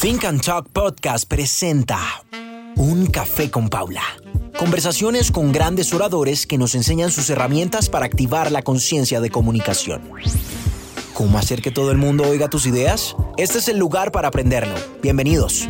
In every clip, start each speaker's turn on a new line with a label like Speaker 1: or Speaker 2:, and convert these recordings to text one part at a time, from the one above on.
Speaker 1: Think and Talk Podcast presenta Un Café con Paula. Conversaciones con grandes oradores que nos enseñan sus herramientas para activar la conciencia de comunicación. ¿Cómo hacer que todo el mundo oiga tus ideas? Este es el lugar para aprenderlo. Bienvenidos.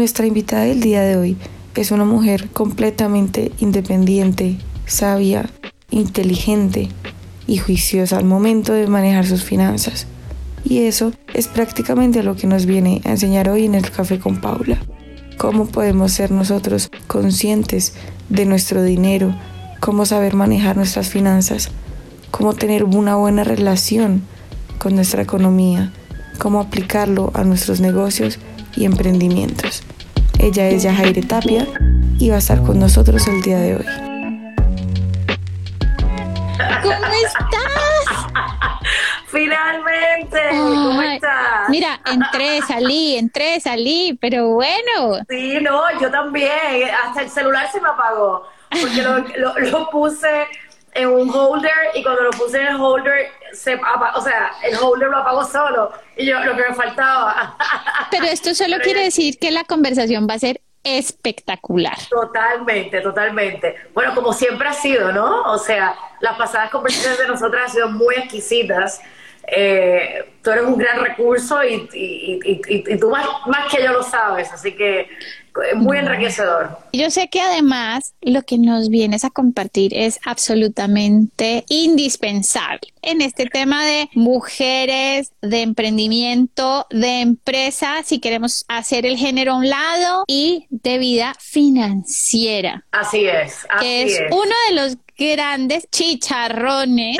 Speaker 2: Nuestra invitada del día de hoy es una mujer completamente independiente, sabia, inteligente y juiciosa al momento de manejar sus finanzas. Y eso es prácticamente lo que nos viene a enseñar hoy en el café con Paula. Cómo podemos ser nosotros conscientes de nuestro dinero, cómo saber manejar nuestras finanzas, cómo tener una buena relación con nuestra economía, cómo aplicarlo a nuestros negocios y emprendimientos. Ella es Yajaire Tapia y va a estar con nosotros el día de hoy.
Speaker 3: ¿Cómo estás?
Speaker 4: Finalmente, ¿cómo estás?
Speaker 3: Mira, entré, salí, entré, salí, pero bueno.
Speaker 4: Sí, no, yo también. Hasta el celular se me apagó. Porque lo, lo, lo puse en un holder y cuando lo puse en el holder, se, o sea, el holder lo apagó solo y yo lo que me faltaba.
Speaker 3: Pero esto solo quiere decir que la conversación va a ser espectacular.
Speaker 4: Totalmente, totalmente. Bueno, como siempre ha sido, ¿no? O sea, las pasadas conversaciones de nosotras han sido muy exquisitas. Eh, tú eres un gran recurso y, y, y, y tú más, más que yo lo sabes, así que muy enriquecedor.
Speaker 3: Yo sé que además lo que nos vienes a compartir es absolutamente indispensable en este tema de mujeres, de emprendimiento, de empresa, si queremos hacer el género a un lado y de vida financiera.
Speaker 4: Así es. Así
Speaker 3: que es, uno de los grandes chicharrones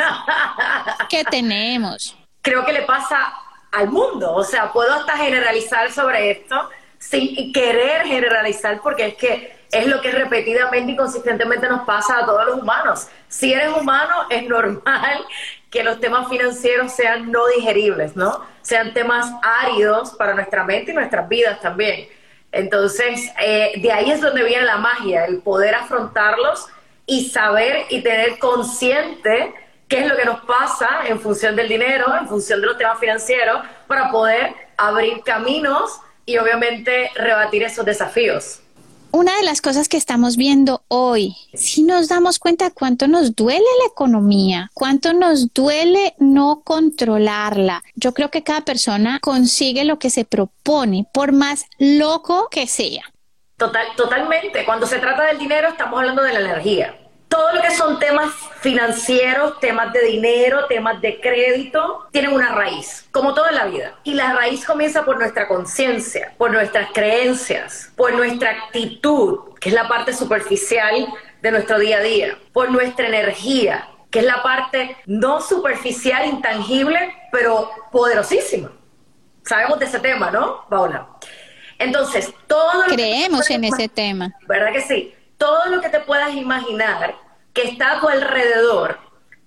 Speaker 3: que tenemos.
Speaker 4: Creo que le pasa al mundo, o sea, puedo hasta generalizar sobre esto sin querer generalizar, porque es que es lo que repetidamente y consistentemente nos pasa a todos los humanos. Si eres humano, es normal que los temas financieros sean no digeribles, ¿no? Sean temas áridos para nuestra mente y nuestras vidas también. Entonces, eh, de ahí es donde viene la magia, el poder afrontarlos y saber y tener consciente qué es lo que nos pasa en función del dinero, en función de los temas financieros, para poder abrir caminos y obviamente rebatir esos desafíos.
Speaker 3: Una de las cosas que estamos viendo hoy, si nos damos cuenta cuánto nos duele la economía, cuánto nos duele no controlarla. Yo creo que cada persona consigue lo que se propone, por más loco que sea.
Speaker 4: Total, totalmente. Cuando se trata del dinero, estamos hablando de la energía todo lo que son temas financieros, temas de dinero, temas de crédito, tienen una raíz, como todo en la vida. Y la raíz comienza por nuestra conciencia, por nuestras creencias, por nuestra actitud, que es la parte superficial de nuestro día a día, por nuestra energía, que es la parte no superficial, intangible, pero poderosísima. Sabemos de ese tema, ¿no, Paula? Entonces, todo...
Speaker 3: Creemos en ese tema.
Speaker 4: ¿Verdad que sí? Todo lo que te puedas imaginar que está a tu alrededor,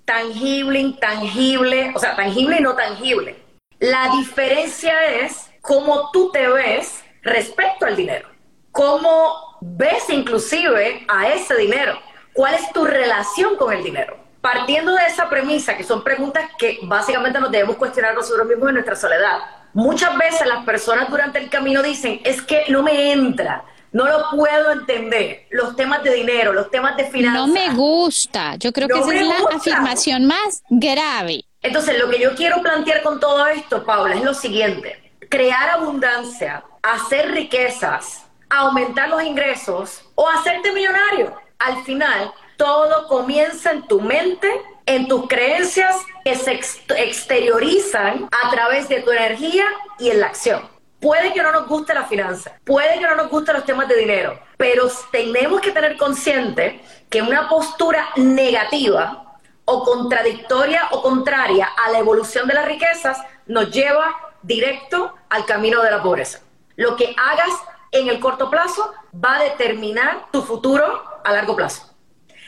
Speaker 4: tangible, intangible, o sea, tangible y no tangible. La diferencia es cómo tú te ves respecto al dinero, cómo ves inclusive a ese dinero, cuál es tu relación con el dinero. Partiendo de esa premisa, que son preguntas que básicamente nos debemos cuestionar nosotros mismos en nuestra soledad. Muchas veces las personas durante el camino dicen, es que no me entra, no lo puedo entender. Los temas de dinero, los temas de finanzas.
Speaker 3: No me gusta. Yo creo que esa es la afirmación más grave.
Speaker 4: Entonces, lo que yo quiero plantear con todo esto, Paula, es lo siguiente. Crear abundancia, hacer riquezas, aumentar los ingresos o hacerte millonario. Al final, todo comienza en tu mente, en tus creencias que se exteriorizan a través de tu energía y en la acción. Puede que no nos guste la finanza, puede que no nos gusten los temas de dinero, pero tenemos que tener consciente que una postura negativa o contradictoria o contraria a la evolución de las riquezas nos lleva directo al camino de la pobreza. Lo que hagas en el corto plazo va a determinar tu futuro a largo plazo.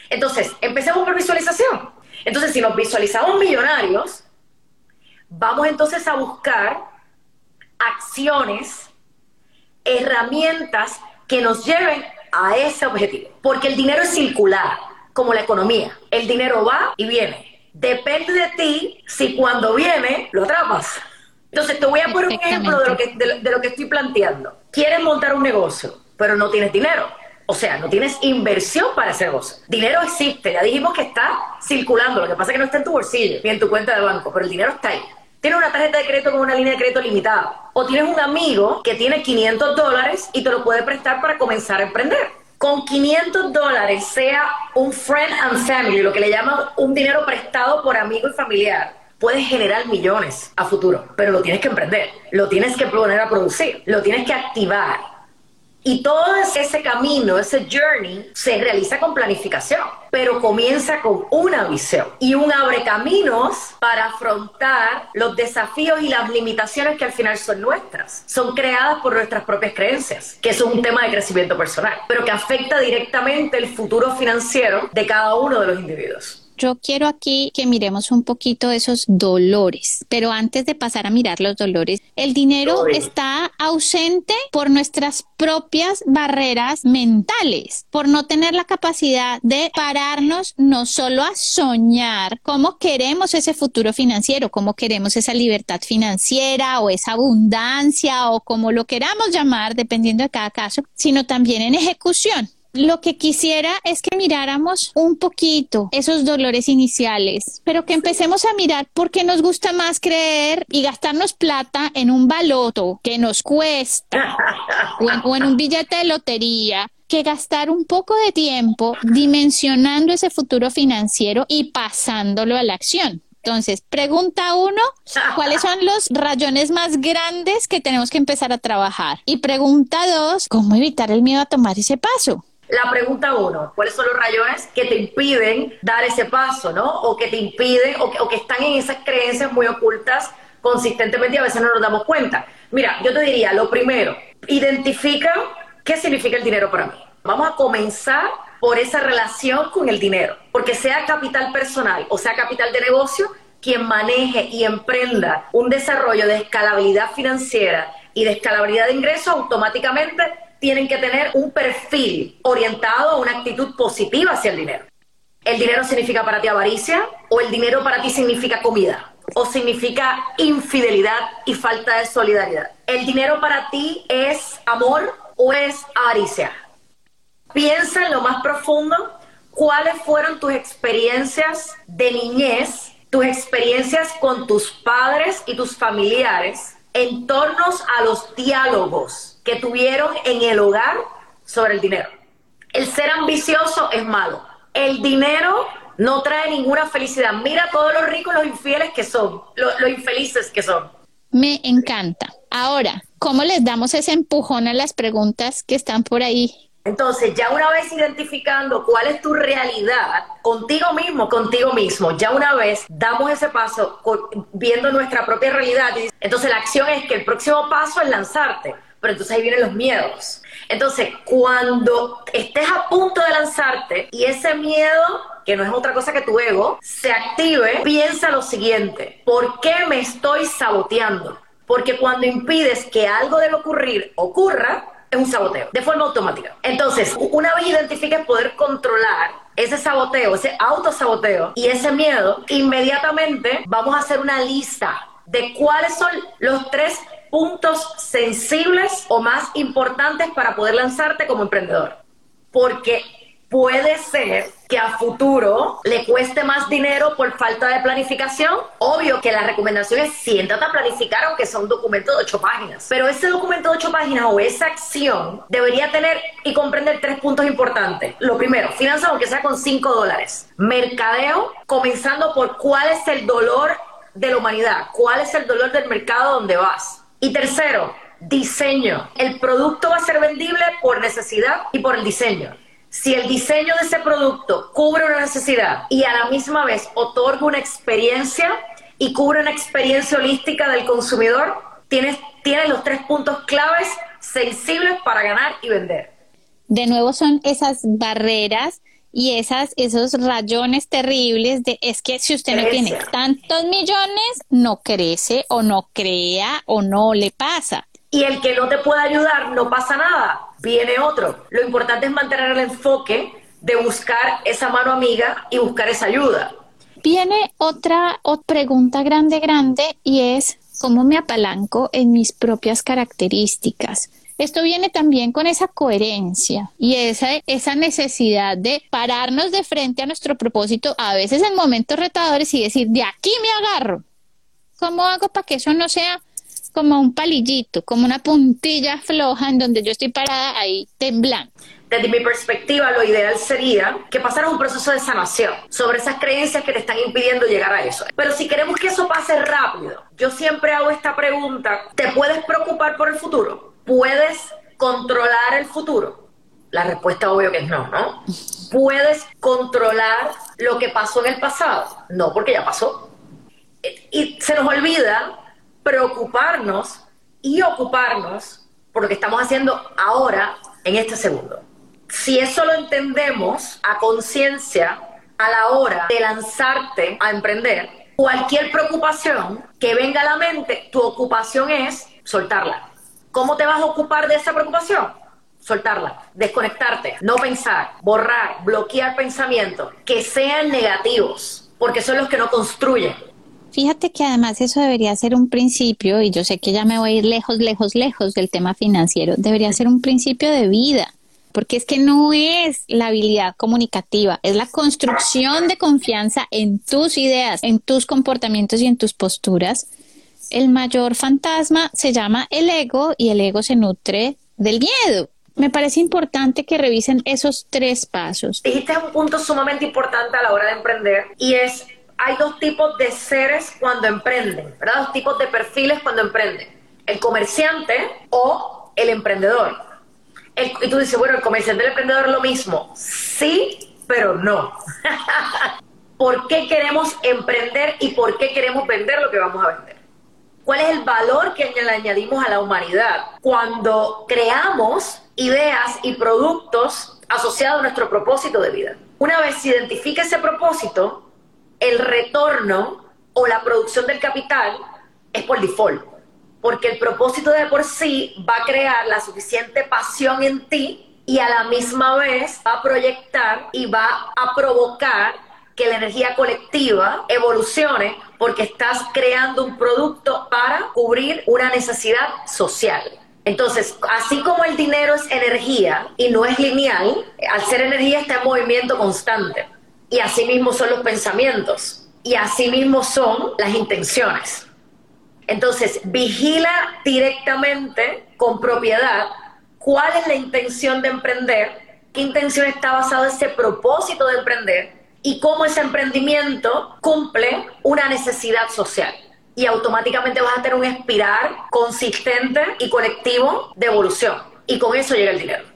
Speaker 4: Entonces, empecemos por visualización. Entonces, si nos visualizamos millonarios, vamos entonces a buscar acciones, herramientas que nos lleven a ese objetivo. Porque el dinero es circular, como la economía. El dinero va y viene. Depende de ti si cuando viene lo atrapas. Entonces te voy a poner un ejemplo de lo, que, de lo que estoy planteando. Quieres montar un negocio, pero no tienes dinero. O sea, no tienes inversión para ese negocio. Dinero existe, ya dijimos que está circulando, lo que pasa es que no está en tu bolsillo ni en tu cuenta de banco, pero el dinero está ahí. Tienes una tarjeta de crédito con una línea de crédito limitada. O tienes un amigo que tiene 500 dólares y te lo puede prestar para comenzar a emprender. Con 500 dólares, sea un friend and family, lo que le llaman un dinero prestado por amigo y familiar, puedes generar millones a futuro, pero lo tienes que emprender, lo tienes que poner a producir, lo tienes que activar y todo ese camino, ese journey, se realiza con planificación, pero comienza con una visión y un abre caminos para afrontar los desafíos y las limitaciones que al final son nuestras. Son creadas por nuestras propias creencias, que es un tema de crecimiento personal, pero que afecta directamente el futuro financiero de cada uno de los individuos.
Speaker 3: Yo quiero aquí que miremos un poquito esos dolores, pero antes de pasar a mirar los dolores, el dinero está ausente por nuestras propias barreras mentales, por no tener la capacidad de pararnos no solo a soñar cómo queremos ese futuro financiero, cómo queremos esa libertad financiera o esa abundancia o como lo queramos llamar, dependiendo de cada caso, sino también en ejecución. Lo que quisiera es que miráramos un poquito esos dolores iniciales, pero que empecemos a mirar por qué nos gusta más creer y gastarnos plata en un baloto que nos cuesta o en, un billete de lotería que gastar un poco de tiempo dimensionando ese futuro financiero y pasándolo a la acción. Entonces, pregunta uno, ¿cuáles son los rayones más grandes que tenemos que empezar a trabajar? Y pregunta dos, ¿cómo evitar el miedo a tomar ese paso?
Speaker 4: La pregunta uno, ¿cuáles son los rayones que te impiden dar ese paso, ¿no? O que te impiden, o que, están en esas creencias muy ocultas consistentemente y a veces no nos damos cuenta. Mira, yo te diría, lo primero, identifica qué significa el dinero para mí. Vamos a comenzar por esa relación con el dinero, porque sea capital personal o sea capital de negocio, quien maneje y emprenda un desarrollo de escalabilidad financiera y de escalabilidad de ingresos, automáticamente tienen que tener un perfil orientado a una actitud positiva hacia el dinero. ¿El dinero significa para ti avaricia o el dinero para ti significa comida? ¿O significa infidelidad y falta de solidaridad? ¿El dinero para ti es amor o es avaricia? Piensa en lo más profundo cuáles fueron tus experiencias de niñez, tus experiencias con tus padres y tus familiares en torno a los diálogos que tuvieron en el hogar sobre el dinero. El ser ambicioso es malo. El dinero no trae ninguna felicidad. Mira todos los ricos, los infieles que son, los, infelices que son.
Speaker 3: Me encanta. Ahora, ¿cómo les damos ese empujón a las preguntas que están por ahí?
Speaker 4: Entonces, ya una vez identificando cuál es tu realidad contigo mismo, contigo mismo, ya una vez damos ese paso viendo nuestra propia realidad. Entonces, la acción es que el próximo paso es lanzarte pero entonces ahí vienen los miedos. Entonces, cuando estés a punto de lanzarte y ese miedo, que no es otra cosa que tu ego, se active, piensa lo siguiente, ¿por qué me estoy saboteando? Porque cuando impides que algo debe ocurrir ocurra, es un saboteo, de forma automática. Entonces, una vez identifiques poder controlar ese saboteo, ese autosaboteo y ese miedo, inmediatamente vamos a hacer una lista de cuáles son los tres puntos sensibles o más importantes para poder lanzarte como emprendedor. Porque puede ser que a futuro le cueste más dinero por falta de planificación. Obvio que la recomendación es siéntate a planificar aunque sea un documento de ocho páginas. Pero ese documento de ocho páginas o esa acción debería tener y comprender tres puntos importantes. Lo primero, finanzas aunque sea con cinco dólares. Mercadeo, comenzando por cuál es el dolor de la humanidad, cuál es el dolor del mercado donde vas. Y tercero, diseño. El producto va a ser vendible por necesidad y por el diseño. Si el diseño de ese producto cubre una necesidad y a la misma vez otorga una experiencia y cubre una experiencia holística del consumidor, tienes, tienes los tres puntos claves sensibles para ganar y vender.
Speaker 3: De nuevo son esas barreras y esas, esos rayones terribles de es que si usted no tiene tantos millones, no crece o no crea o no le pasa.
Speaker 4: Y el que no te pueda ayudar, no pasa nada, viene otro. Lo importante es mantener el enfoque de buscar esa mano amiga y buscar esa ayuda.
Speaker 3: Viene otra, pregunta grande, grande, y es, ¿cómo me apalanco en mis propias características? Esto viene también con esa coherencia y esa, esa necesidad de pararnos de frente a nuestro propósito, a veces en momentos retadores, y decir, de aquí me agarro. ¿Cómo hago para que eso no sea como un palillito, como una puntilla floja en donde yo estoy parada ahí temblando?
Speaker 4: Desde mi perspectiva, lo ideal sería que pasara un proceso de sanación sobre esas creencias que te están impidiendo llegar a eso. Pero si queremos que eso pase rápido, yo siempre hago esta pregunta, ¿te puedes preocupar por el futuro? ¿Puedes controlar el futuro? La respuesta obvio que es no, ¿no? ¿Puedes controlar lo que pasó en el pasado? No, porque ya pasó. Y se nos olvida preocuparnos y ocuparnos por lo que estamos haciendo ahora, en este segundo. Si eso lo entendemos a conciencia a la hora de lanzarte a emprender, cualquier preocupación que venga a la mente, tu ocupación es soltarla ¿Cómo te vas a ocupar de esa preocupación? Soltarla, desconectarte, no pensar, borrar, bloquear pensamientos que sean negativos, porque son los que no construyen.
Speaker 3: Fíjate que además eso debería ser un principio, y yo sé que ya me voy a ir lejos, lejos, lejos del tema financiero, debería ser un principio de vida, porque es que no es la habilidad comunicativa, es la construcción de confianza en tus ideas, en tus comportamientos y en tus posturas el mayor fantasma se llama el ego y el ego se nutre del miedo. Me parece importante que revisen esos tres pasos.
Speaker 4: Dijiste un punto sumamente importante a la hora de emprender y es, hay dos tipos de seres cuando emprenden, ¿verdad? Dos tipos de perfiles cuando emprenden. El comerciante o el emprendedor. y tú dices, bueno, el comerciante y el emprendedor lo mismo. Sí, pero no. ¿Por qué queremos emprender y por qué queremos vender lo que vamos a vender? cuál es el valor que le añadimos a la humanidad cuando creamos ideas y productos asociados a nuestro propósito de vida. Una vez se identifica ese propósito, el retorno o la producción del capital es por default, porque el propósito de por sí va a crear la suficiente pasión en ti y a la misma vez va a proyectar y va a provocar que la energía colectiva evolucione porque estás creando un producto para cubrir una necesidad social. Entonces, así como el dinero es energía y no es lineal, al ser energía está en movimiento constante. Y así mismo son los pensamientos. Y así mismo son las intenciones. Entonces, vigila directamente, con propiedad, cuál es la intención de emprender, qué intención está basado ese propósito de emprender y cómo ese emprendimiento cumple una necesidad social. Y automáticamente vas a tener un espiral consistente y colectivo de evolución. Y con eso llega el dinero.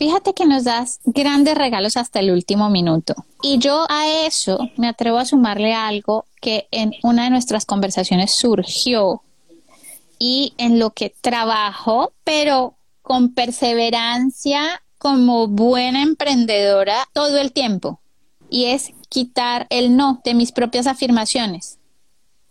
Speaker 3: Fíjate que nos das grandes regalos hasta el último minuto. Y yo a eso me atrevo a sumarle algo que en una de nuestras conversaciones surgió y en lo que trabajo, pero con perseverancia como buena emprendedora todo el tiempo y es quitar el no de mis propias afirmaciones.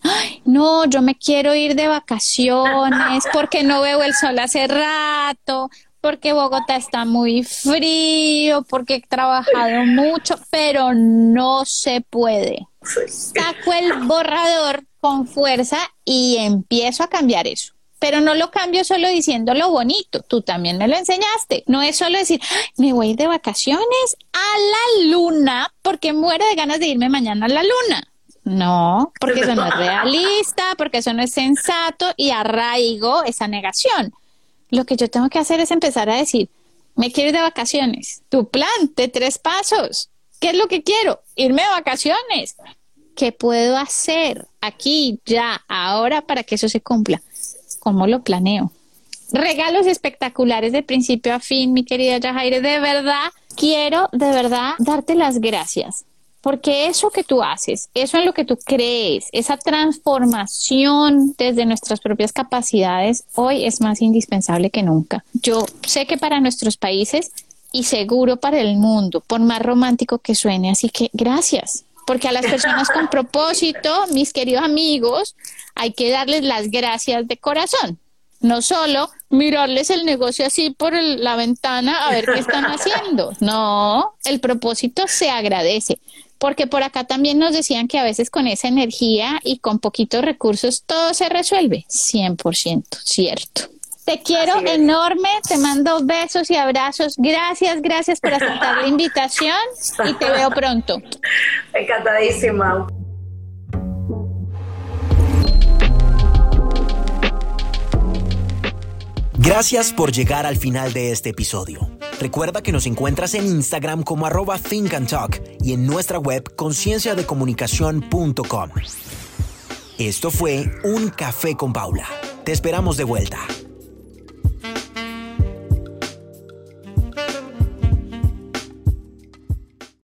Speaker 3: Ay, no, yo me quiero ir de vacaciones porque no veo el sol hace rato, porque Bogotá está muy frío, porque he trabajado mucho, pero no se puede. Saco el borrador con fuerza y empiezo a cambiar eso pero no lo cambio solo diciendo lo bonito, tú también me lo enseñaste. No es solo decir, me voy de vacaciones a la luna porque muero de ganas de irme mañana a la luna. No, porque eso no es realista, porque eso no es sensato y arraigo esa negación. Lo que yo tengo que hacer es empezar a decir, me quiero ir de vacaciones. Tu plan de tres pasos. ¿Qué es lo que quiero? Irme de vacaciones. ¿Qué puedo hacer aquí, ya, ahora para que eso se cumpla? cómo lo planeo. Regalos espectaculares de principio a fin, mi querida Yajaire. De verdad, quiero de verdad darte las gracias. Porque eso que tú haces, eso en lo que tú crees, esa transformación desde nuestras propias capacidades, hoy es más indispensable que nunca. Yo sé que para nuestros países y seguro para el mundo, por más romántico que suene, así que gracias, porque a las personas con propósito, mis queridos amigos, hay que darles las gracias de corazón. No solo mirarles el negocio así por la ventana a ver qué están haciendo. No, el propósito se agradece. Porque por acá también nos decían que a veces con esa energía y con poquitos recursos todo se resuelve. 100% cierto. Te quiero enorme, te mando besos y abrazos. Gracias, gracias por aceptar la invitación y te veo pronto.
Speaker 4: Encantadísima.
Speaker 1: Gracias por llegar al final de este episodio. Recuerda que nos encuentras en Instagram como arroba Think and Talk y en nuestra web concienciadecomunicación.com. Esto fue Un Café con Paula. Te esperamos de vuelta.